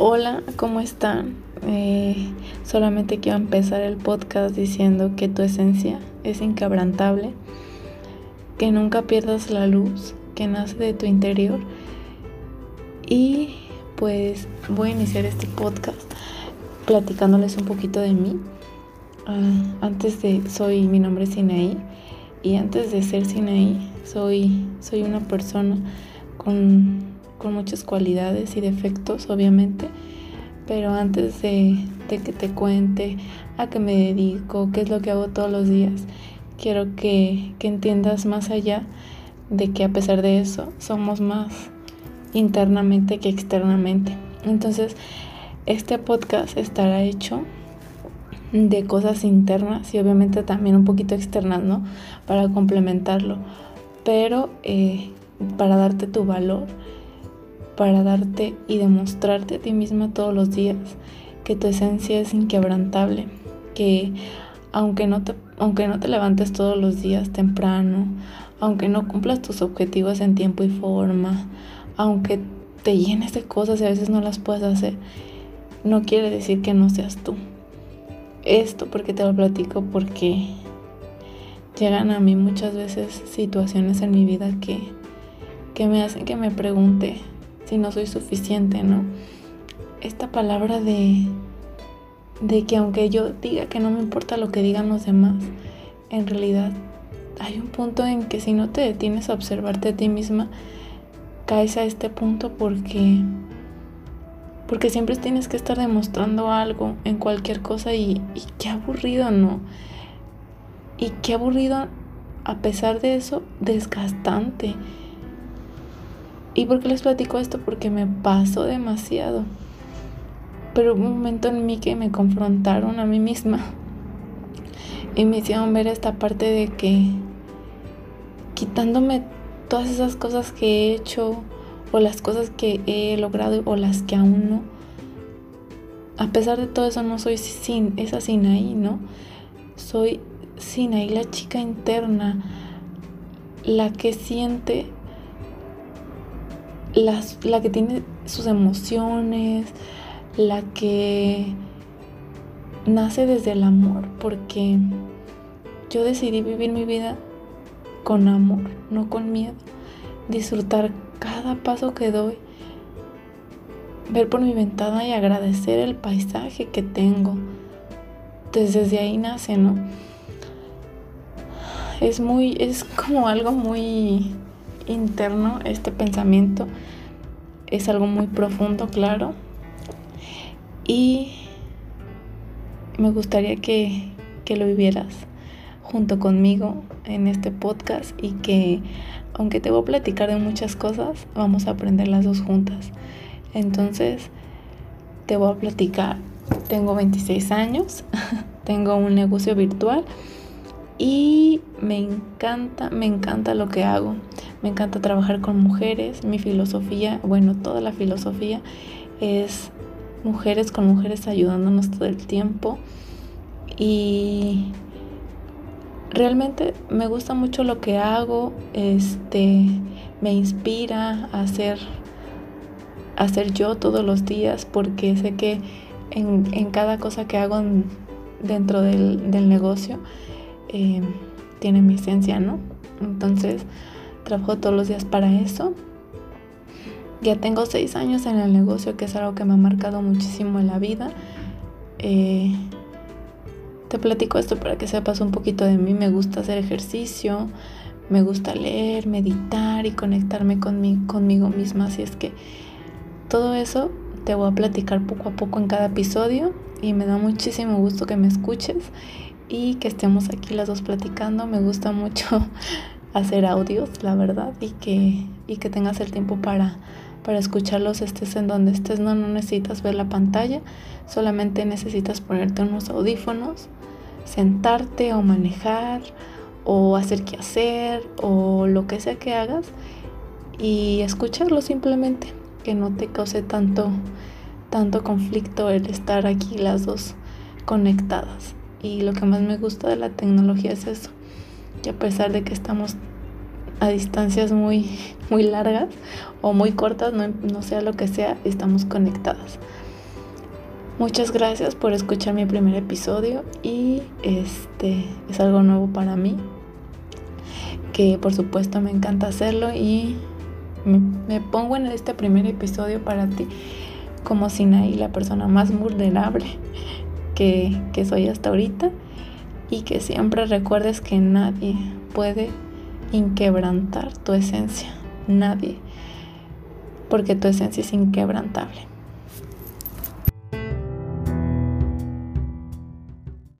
Hola, ¿cómo están? Eh, solamente quiero empezar el podcast diciendo que tu esencia es inquebrantable, que nunca pierdas la luz que nace de tu interior y pues voy a iniciar este podcast platicándoles un poquito de mí. Ah, antes de, soy, mi nombre es Sinaí y antes de ser Sinaí soy, soy una persona con con muchas cualidades y defectos, obviamente, pero antes de, que te cuente a qué me dedico, qué es lo que hago todos los días, quiero que, entiendas más allá de que a pesar de eso somos más internamente que externamente. Entonces, este podcast estará hecho de cosas internas y obviamente también un poquito externas, ¿no? Para complementarlo, pero eh, para darte tu valor para darte y demostrarte a ti misma todos los días que tu esencia es inquebrantable, que aunque no te, aunque no te levantes todos los días temprano, aunque no cumplas tus objetivos en tiempo y forma, aunque te llenes de cosas y a veces no las puedas hacer, no quiere decir que no seas tú. Esto porque te lo platico porque llegan a mí muchas veces situaciones en mi vida que, que me hacen que me pregunte si no soy suficiente, ¿no? Esta palabra de, de que aunque yo diga que no me importa lo que digan los demás, en realidad hay un punto en que si no te detienes a observarte a ti misma, caes a este punto porque porque siempre tienes que estar demostrando algo en cualquier cosa y, y qué aburrido, ¿no? Y qué aburrido, a pesar de eso, desgastante. ¿Y por qué les platico esto? Porque me pasó demasiado. Pero hubo un momento en mí que me confrontaron a mí misma. Y me hicieron ver esta parte de que quitándome todas esas cosas que he hecho o las cosas que he logrado o las que aún no. A pesar de todo eso no soy sin esa Sinaí, ¿no? Soy Sinaí la chica interna, la que siente la que tiene sus emociones, la que nace desde el amor, porque yo decidí vivir mi vida con amor, no con miedo, disfrutar cada paso que doy, ver por mi ventana y agradecer el paisaje que tengo. desde ahí nace, ¿no? Es muy, es como algo muy interno, este pensamiento es algo muy profundo, claro. Y me gustaría que, que lo vivieras junto conmigo en este podcast y que aunque te voy a platicar de muchas cosas, vamos a aprender las dos juntas. Entonces, te voy a platicar. Tengo 26 años, tengo un negocio virtual y me encanta, me encanta lo que hago. Me encanta trabajar con mujeres. Mi filosofía, bueno, toda la filosofía es mujeres con mujeres ayudándonos todo el tiempo. Y realmente me gusta mucho lo que hago. Este me inspira a hacer, yo todos los días porque sé que en, cada cosa que hago dentro del, del negocio eh, tiene mi esencia, ¿no? Entonces, trabajo todos los días para eso. Ya tengo seis años en el negocio, que es algo que me ha marcado muchísimo en la vida. Eh, te platico esto para que sepas un poquito de mí. Me gusta hacer ejercicio, me gusta leer, meditar y conectarme conmigo misma. Así es que todo eso te voy a platicar poco a poco en cada episodio y me da muchísimo gusto que me escuches y que estemos aquí las dos platicando. Me gusta mucho hacer audios, la verdad, y que, y que tengas el tiempo para, para escucharlos, estés en donde estés. No, no necesitas ver la pantalla, solamente necesitas ponerte unos audífonos, sentarte o manejar o hacer qué hacer o lo que sea que hagas y escucharlo simplemente, que no te cause tanto, tanto conflicto el estar aquí las dos conectadas. Y lo que más me gusta de la tecnología es eso, que a pesar de que estamos a distancias muy, muy largas o muy cortas, no, sea lo que sea, estamos conectadas. Muchas gracias por escuchar mi primer episodio y este es algo nuevo para mí que por supuesto me encanta hacerlo y me, pongo en este primer episodio para ti como Sinaí, la persona más vulnerable que, que soy hasta ahorita y que siempre recuerdes que nadie puede inquebrantar tu esencia, nadie, porque tu esencia es inquebrantable.